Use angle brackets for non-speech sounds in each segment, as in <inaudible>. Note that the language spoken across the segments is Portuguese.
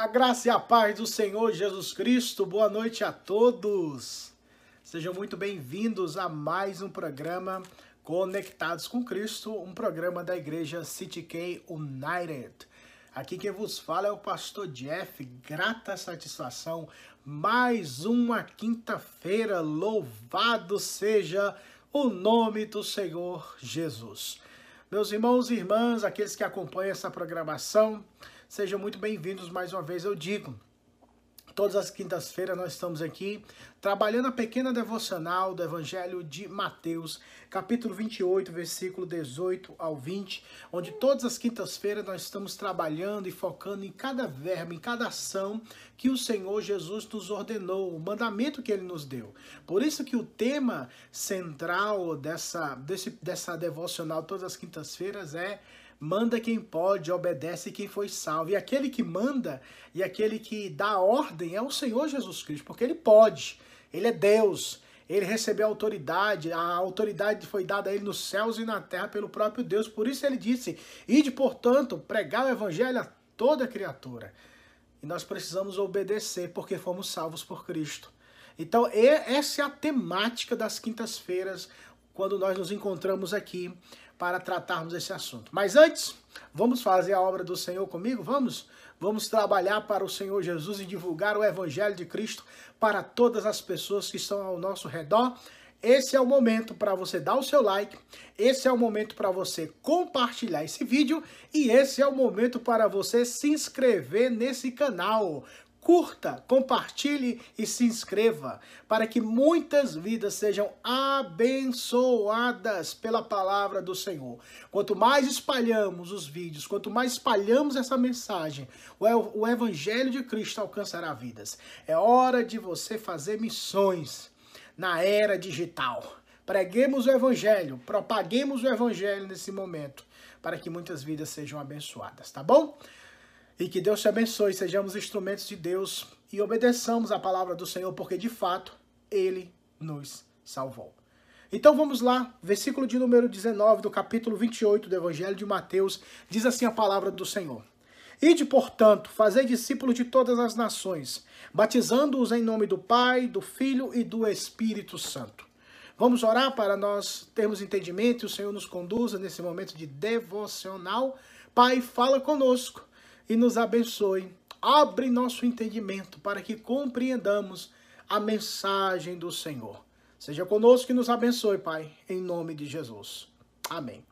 A graça e a paz do Senhor Jesus Cristo, boa noite a todos. Sejam muito bem-vindos a mais um programa Conectados com Cristo, um programa da igreja City K United. Aqui quem vos fala é o pastor Jeff, grata satisfação, mais uma quinta-feira, louvado seja o nome do Senhor Jesus. Meus irmãos e irmãs, aqueles que acompanham essa programação, Sejam muito bem-vindos mais uma vez, eu digo. Todas as quintas-feiras nós estamos aqui trabalhando a pequena devocional do Evangelho de Mateus, capítulo 28, versículo 18 ao 20, onde todas as quintas-feiras nós estamos trabalhando e focando em cada verbo, em cada ação que o Senhor Jesus nos ordenou, o mandamento que ele nos deu. Por isso que o tema central dessa, desse, dessa devocional todas as quintas-feiras é manda quem pode, obedece quem foi salvo. E aquele que manda e aquele que dá ordem é o Senhor Jesus Cristo, porque ele pode, ele é Deus. Ele recebeu autoridade, a autoridade foi dada a ele nos céus e na terra pelo próprio Deus. Por isso ele disse: Ide, portanto, pregar o evangelho a toda criatura. E nós precisamos obedecer porque fomos salvos por Cristo. Então, essa é a temática das quintas-feiras, quando nós nos encontramos aqui para tratarmos esse assunto. Mas antes, vamos fazer a obra do Senhor comigo? Vamos? Vamos trabalhar para o Senhor Jesus e divulgar o Evangelho de Cristo para todas as pessoas que estão ao nosso redor. Esse é o momento para você dar o seu like, esse é o momento para você compartilhar esse vídeo e esse é o momento para você se inscrever nesse canal curta, compartilhe e se inscreva para que muitas vidas sejam abençoadas pela palavra do Senhor. Quanto mais espalhamos os vídeos, quanto mais espalhamos essa mensagem, o evangelho de Cristo alcançará vidas. É hora de você fazer missões na era digital. Preguemos o evangelho, propaguemos o evangelho nesse momento para que muitas vidas sejam abençoadas, tá bom? E que Deus te abençoe, sejamos instrumentos de Deus e obedeçamos a palavra do Senhor, porque de fato Ele nos salvou. Então vamos lá, versículo de número 19 do capítulo 28 do Evangelho de Mateus, diz assim a palavra do Senhor. Ide, portanto, fazei discípulos de todas as nações, batizando-os em nome do Pai, do Filho e do Espírito Santo. Vamos orar para nós termos entendimento e o Senhor nos conduza nesse momento de devocional. Pai, fala conosco e nos abençoe. Abre nosso entendimento para que compreendamos a mensagem do Senhor. Seja conosco e nos abençoe, Pai, em nome de Jesus. Amém.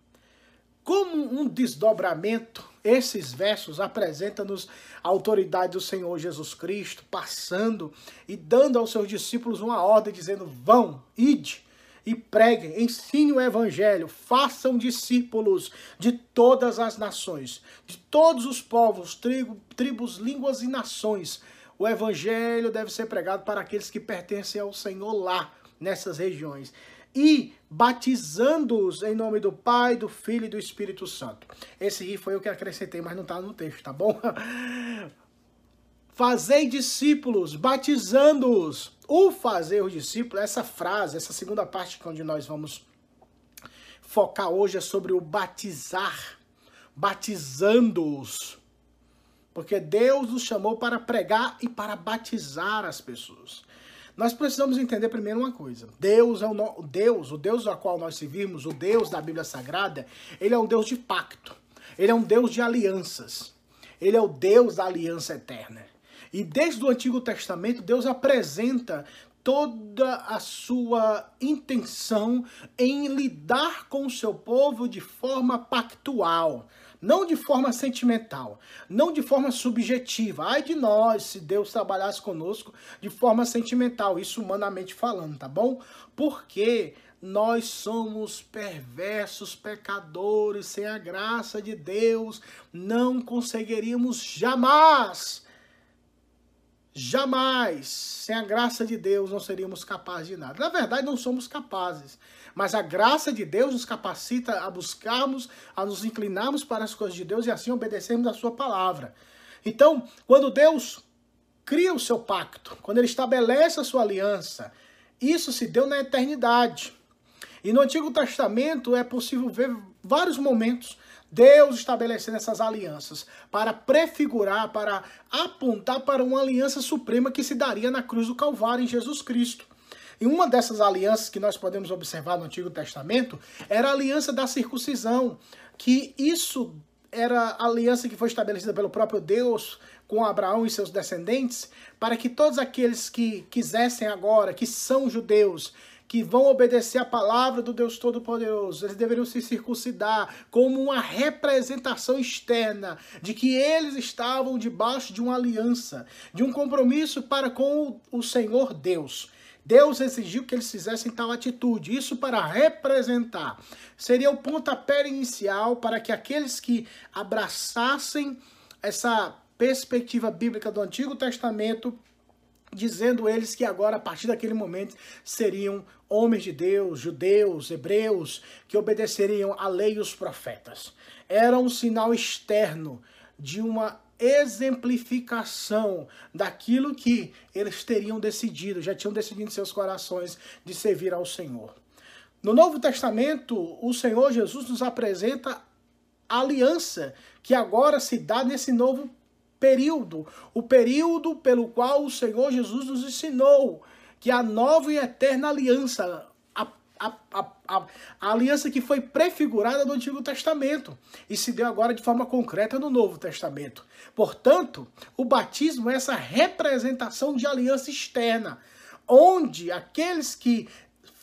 Como um desdobramento, esses versos apresentam-nos a autoridade do Senhor Jesus Cristo, passando e dando aos seus discípulos uma ordem, dizendo: Vão, ide, e preguem, ensinem o evangelho, façam discípulos de todas as nações, de todos os povos, tribo, tribos, línguas e nações. O evangelho deve ser pregado para aqueles que pertencem ao Senhor lá, nessas regiões. E batizando-os em nome do Pai, do Filho e do Espírito Santo. Esse aí foi o que acrescentei, mas não está no texto, tá bom? <laughs> Fazei discípulos, batizando-os o fazer o discípulo, essa frase, essa segunda parte onde nós vamos focar hoje é sobre o batizar, batizando-os. Porque Deus nos chamou para pregar e para batizar as pessoas. Nós precisamos entender primeiro uma coisa. Deus é o no... Deus, o Deus ao qual nós servimos, o Deus da Bíblia Sagrada, ele é um Deus de pacto. Ele é um Deus de alianças. Ele é o Deus da aliança eterna. E desde o Antigo Testamento, Deus apresenta toda a sua intenção em lidar com o seu povo de forma pactual, não de forma sentimental, não de forma subjetiva. Ai de nós se Deus trabalhasse conosco de forma sentimental, isso humanamente falando, tá bom? Porque nós somos perversos, pecadores, sem a graça de Deus, não conseguiríamos jamais Jamais, sem a graça de Deus, não seríamos capazes de nada. Na verdade, não somos capazes. Mas a graça de Deus nos capacita a buscarmos, a nos inclinarmos para as coisas de Deus e assim obedecermos a sua palavra. Então, quando Deus cria o seu pacto, quando ele estabelece a sua aliança, isso se deu na eternidade. E no Antigo Testamento é possível ver vários momentos Deus estabelecendo essas alianças para prefigurar, para apontar para uma aliança suprema que se daria na cruz do Calvário em Jesus Cristo. E uma dessas alianças que nós podemos observar no Antigo Testamento era a aliança da circuncisão, que isso era a aliança que foi estabelecida pelo próprio Deus com Abraão e seus descendentes, para que todos aqueles que quisessem agora, que são judeus, que vão obedecer a palavra do Deus Todo-Poderoso, eles deveriam se circuncidar como uma representação externa de que eles estavam debaixo de uma aliança, de um compromisso para com o Senhor Deus. Deus exigiu que eles fizessem tal atitude, isso para representar. Seria o pontapé inicial para que aqueles que abraçassem essa perspectiva bíblica do Antigo Testamento dizendo eles que agora, a partir daquele momento, seriam homens de Deus, judeus, hebreus, que obedeceriam a lei e os profetas. Era um sinal externo de uma exemplificação daquilo que eles teriam decidido, já tinham decidido em seus corações de servir ao Senhor. No Novo Testamento, o Senhor Jesus nos apresenta a aliança que agora se dá nesse novo período, o período pelo qual o Senhor Jesus nos ensinou que a nova e eterna aliança, a, a, a, a, aliança que foi prefigurada no Antigo Testamento e se deu agora de forma concreta no Novo Testamento. Portanto, o batismo é essa representação de aliança externa, onde aqueles que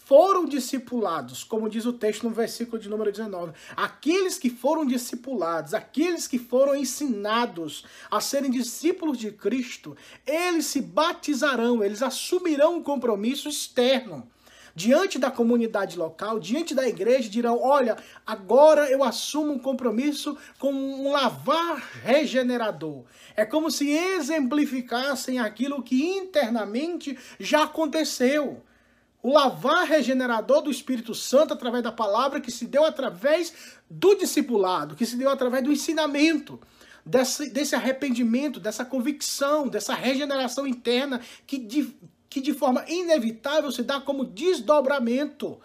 foram discipulados, como diz o texto no versículo de número 19, aqueles que foram discipulados, aqueles que foram ensinados a serem discípulos de Cristo, eles se batizarão, eles assumirão um compromisso externo. Diante da comunidade local, diante da igreja, dirão: Olha, agora eu assumo um compromisso com um lavar regenerador. É como se exemplificassem aquilo que internamente já aconteceu o lavar regenerador do Espírito Santo através da palavra que se deu através do discipulado, que se deu através do ensinamento, desse, desse arrependimento, dessa convicção, dessa regeneração interna que de, que de forma inevitável se dá como desdobramento.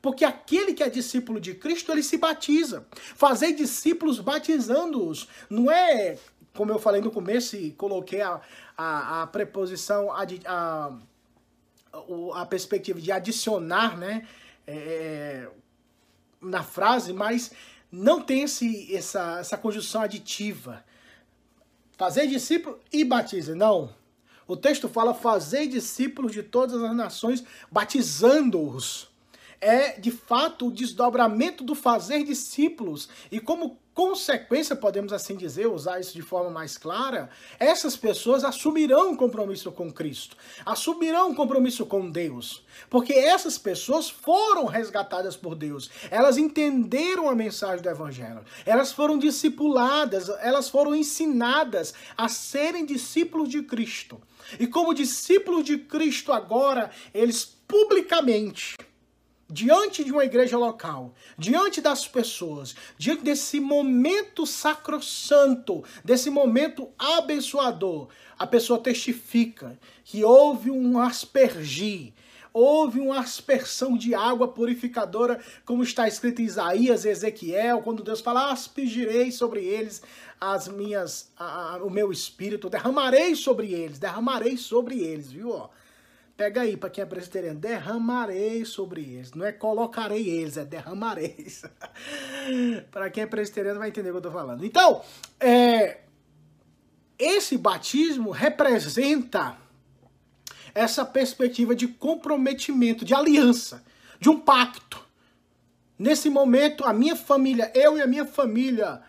Porque aquele que é discípulo de Cristo, ele se batiza. Fazer discípulos batizando-os. Não é, como eu falei no começo e coloquei a, a, a preposição a, a a perspectiva de adicionar né, é, na frase, mas não tem esse, essa, essa conjunção aditiva. Fazer discípulo e batiza. Não. O texto fala fazer discípulos de todas as nações, batizando-os. É, de fato, o desdobramento do fazer discípulos. E como consequência, podemos assim dizer, usar isso de forma mais clara, essas pessoas assumirão um compromisso com Cristo, assumirão um compromisso com Deus, porque essas pessoas foram resgatadas por Deus, elas entenderam a mensagem do Evangelho, elas foram discipuladas, elas foram ensinadas a serem discípulos de Cristo. E como discípulos de Cristo agora, eles publicamente diante de uma igreja local, diante das pessoas, diante desse momento sacrossanto, desse momento abençoador, a pessoa testifica que houve um aspergir, houve uma aspersão de água purificadora, como está escrito em Isaías e Ezequiel, quando Deus fala: aspergirei sobre eles as minhas, a, a, o meu espírito, derramarei sobre eles, derramarei sobre eles, viu? Ó Pega aí, para quem é presbiteriano, derramarei sobre eles. Não é colocarei eles, é derramarei. <laughs> para quem é presbiteriano vai entender o que eu estou falando. Então, é, esse batismo representa essa perspectiva de comprometimento, de aliança, de um pacto. Nesse momento, a minha família, eu e a minha família,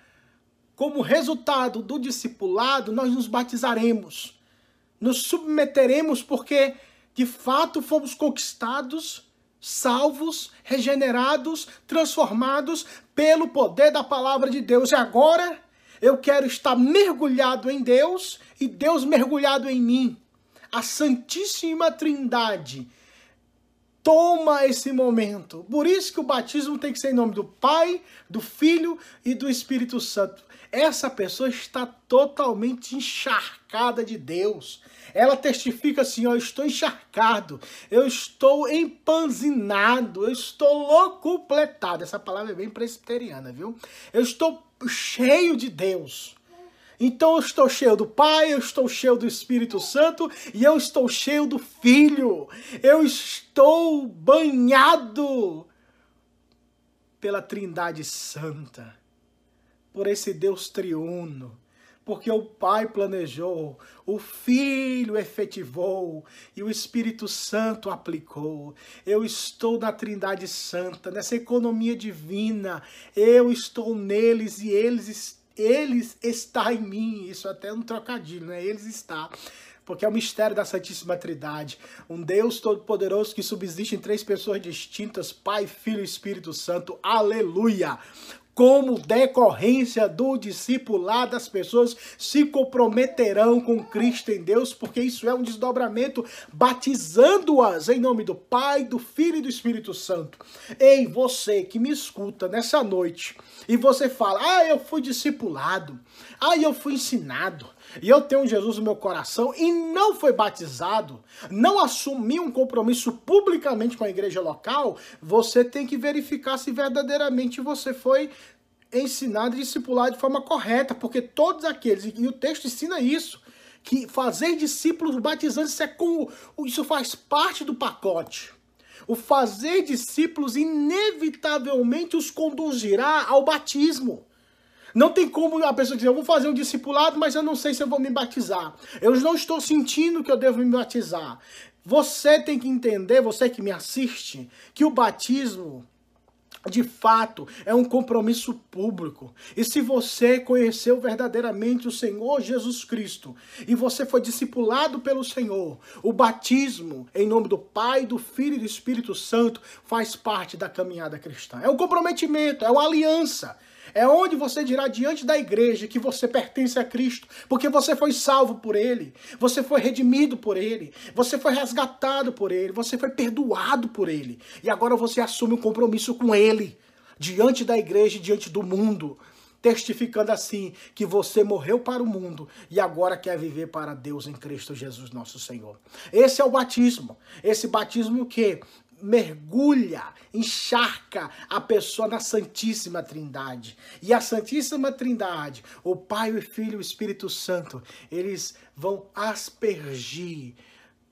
como resultado do discipulado, nós nos batizaremos, nos submeteremos, porque de fato fomos conquistados, salvos, regenerados, transformados pelo poder da palavra de Deus. E agora eu quero estar mergulhado em Deus e Deus mergulhado em mim. A Santíssima Trindade toma esse momento. Por isso que o batismo tem que ser em nome do Pai, do Filho e do Espírito Santo. Essa pessoa está totalmente encharcada de Deus. Ela testifica assim: eu estou encharcado, eu estou empanzinado, eu estou locupletado. Essa palavra é bem presbiteriana, viu? Eu estou cheio de Deus. Então eu estou cheio do Pai, eu estou cheio do Espírito Santo e eu estou cheio do Filho. Eu estou banhado pela Trindade Santa, por esse Deus triuno porque o Pai planejou, o Filho efetivou e o Espírito Santo aplicou. Eu estou na Trindade Santa, nessa economia divina. Eu estou neles e eles eles está em mim. Isso até é um trocadilho, né? Eles está porque é o mistério da Santíssima Trindade, um Deus todo-poderoso que subsiste em três pessoas distintas, Pai, Filho e Espírito Santo. Aleluia! Como decorrência do discipulado, as pessoas se comprometerão com Cristo em Deus, porque isso é um desdobramento, batizando-as em nome do Pai, do Filho e do Espírito Santo. Ei, você que me escuta nessa noite, e você fala, ah, eu fui discipulado, ah, eu fui ensinado, e eu tenho Jesus no meu coração e não foi batizado, não assumiu um compromisso publicamente com a igreja local, você tem que verificar se verdadeiramente você foi ensinado e discipulado de forma correta, porque todos aqueles, e o texto ensina isso, que fazer discípulos batizantes isso, é isso faz parte do pacote. O fazer discípulos inevitavelmente os conduzirá ao batismo. Não tem como a pessoa dizer, eu vou fazer um discipulado, mas eu não sei se eu vou me batizar. Eu não estou sentindo que eu devo me batizar. Você tem que entender, você que me assiste, que o batismo de fato, é um compromisso público. E se você conheceu verdadeiramente o Senhor Jesus Cristo e você foi discipulado pelo Senhor, o batismo em nome do Pai, do Filho e do Espírito Santo faz parte da caminhada cristã. É um comprometimento, é uma aliança. É onde você dirá diante da igreja que você pertence a Cristo, porque você foi salvo por Ele, você foi redimido por Ele, você foi resgatado por Ele, você foi perdoado por Ele. E agora você assume um compromisso com Ele, diante da igreja e diante do mundo, testificando assim que você morreu para o mundo e agora quer viver para Deus em Cristo Jesus nosso Senhor. Esse é o batismo. Esse batismo que mergulha, encharca a pessoa na Santíssima Trindade. E a Santíssima Trindade, o Pai, o Filho e o Espírito Santo, eles vão aspergir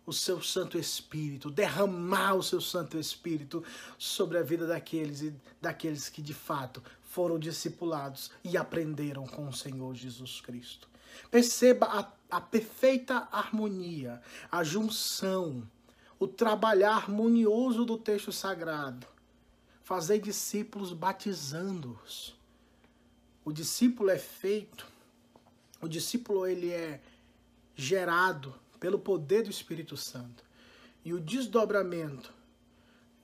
o seu Santo Espírito, derramar o seu Santo Espírito sobre a vida daqueles e daqueles que de fato foram discipulados e aprenderam com o Senhor Jesus Cristo. Perceba a, a perfeita harmonia, a junção o trabalhar harmonioso do texto sagrado. Fazer discípulos batizando-os. O discípulo é feito, o discípulo ele é gerado pelo poder do Espírito Santo. E o desdobramento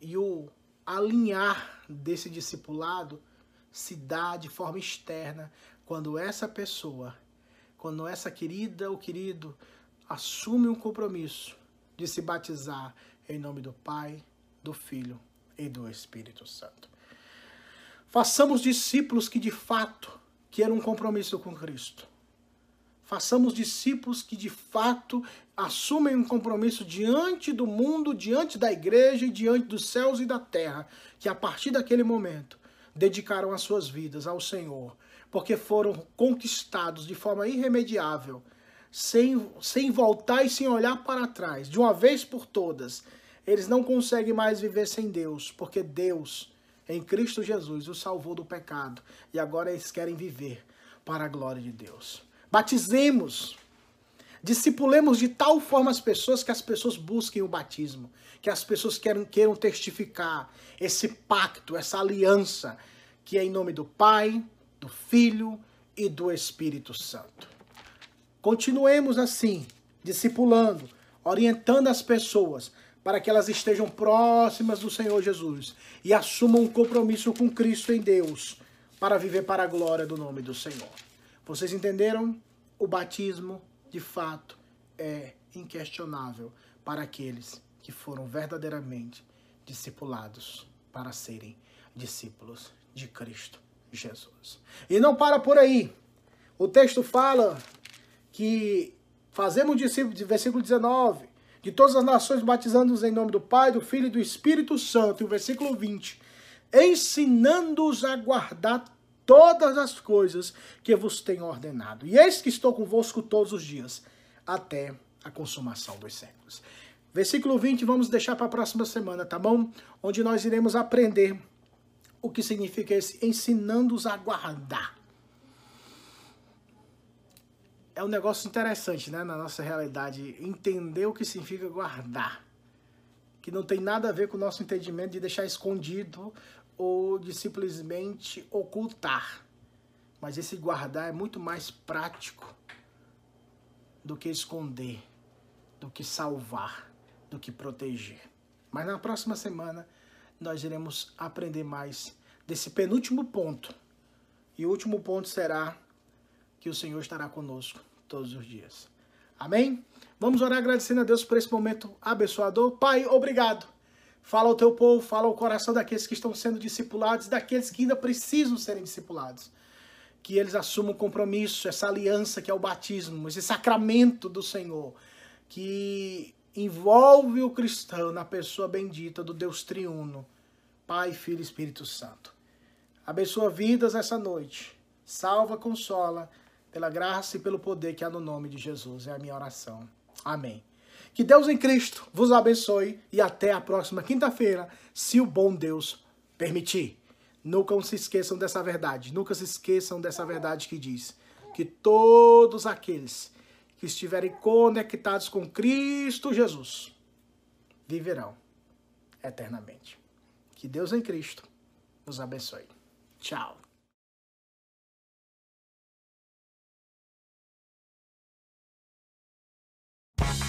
e o alinhar desse discipulado se dá de forma externa quando essa pessoa, quando essa querida ou querido assume um compromisso de se batizar em nome do Pai, do Filho e do Espírito Santo. Façamos discípulos que de fato queiram um compromisso com Cristo. Façamos discípulos que de fato assumem um compromisso diante do mundo, diante da igreja e diante dos céus e da terra, que a partir daquele momento dedicaram as suas vidas ao Senhor, porque foram conquistados de forma irremediável sem, sem voltar e sem olhar para trás, de uma vez por todas, eles não conseguem mais viver sem Deus, porque Deus, em Cristo Jesus, os salvou do pecado e agora eles querem viver para a glória de Deus. Batizemos, discipulemos de tal forma as pessoas que as pessoas busquem o batismo, que as pessoas queiram, queiram testificar esse pacto, essa aliança, que é em nome do Pai, do Filho e do Espírito Santo. Continuemos assim, discipulando, orientando as pessoas para que elas estejam próximas do Senhor Jesus e assumam um compromisso com Cristo em Deus para viver para a glória do nome do Senhor. Vocês entenderam? O batismo, de fato, é inquestionável para aqueles que foram verdadeiramente discipulados para serem discípulos de Cristo Jesus. E não para por aí. O texto fala que fazemos discípulos, de versículo 19, de todas as nações batizando-os em nome do Pai, do Filho e do Espírito Santo. E o versículo 20, ensinando-os a guardar todas as coisas que vos tenho ordenado. E eis que estou convosco todos os dias, até a consumação dos séculos. Versículo 20, vamos deixar para a próxima semana, tá bom? Onde nós iremos aprender o que significa esse ensinando-os a guardar. É um negócio interessante, né, na nossa realidade, entender o que significa guardar. Que não tem nada a ver com o nosso entendimento de deixar escondido ou de simplesmente ocultar. Mas esse guardar é muito mais prático do que esconder, do que salvar, do que proteger. Mas na próxima semana nós iremos aprender mais desse penúltimo ponto. E o último ponto será que o Senhor estará conosco todos os dias. Amém? Vamos orar agradecendo a Deus por esse momento abençoador. Pai, obrigado. Fala ao teu povo, fala ao coração daqueles que estão sendo discipulados, daqueles que ainda precisam serem discipulados. Que eles assumam o compromisso, essa aliança que é o batismo, esse sacramento do Senhor, que envolve o cristão na pessoa bendita do Deus triuno, Pai, Filho e Espírito Santo. Abençoa vidas essa noite. Salva, consola, pela graça e pelo poder que há no nome de Jesus. É a minha oração. Amém. Que Deus em Cristo vos abençoe e até a próxima quinta-feira, se o bom Deus permitir. Nunca se esqueçam dessa verdade. Nunca se esqueçam dessa verdade que diz que todos aqueles que estiverem conectados com Cristo Jesus viverão eternamente. Que Deus em Cristo nos abençoe. Tchau. Bye.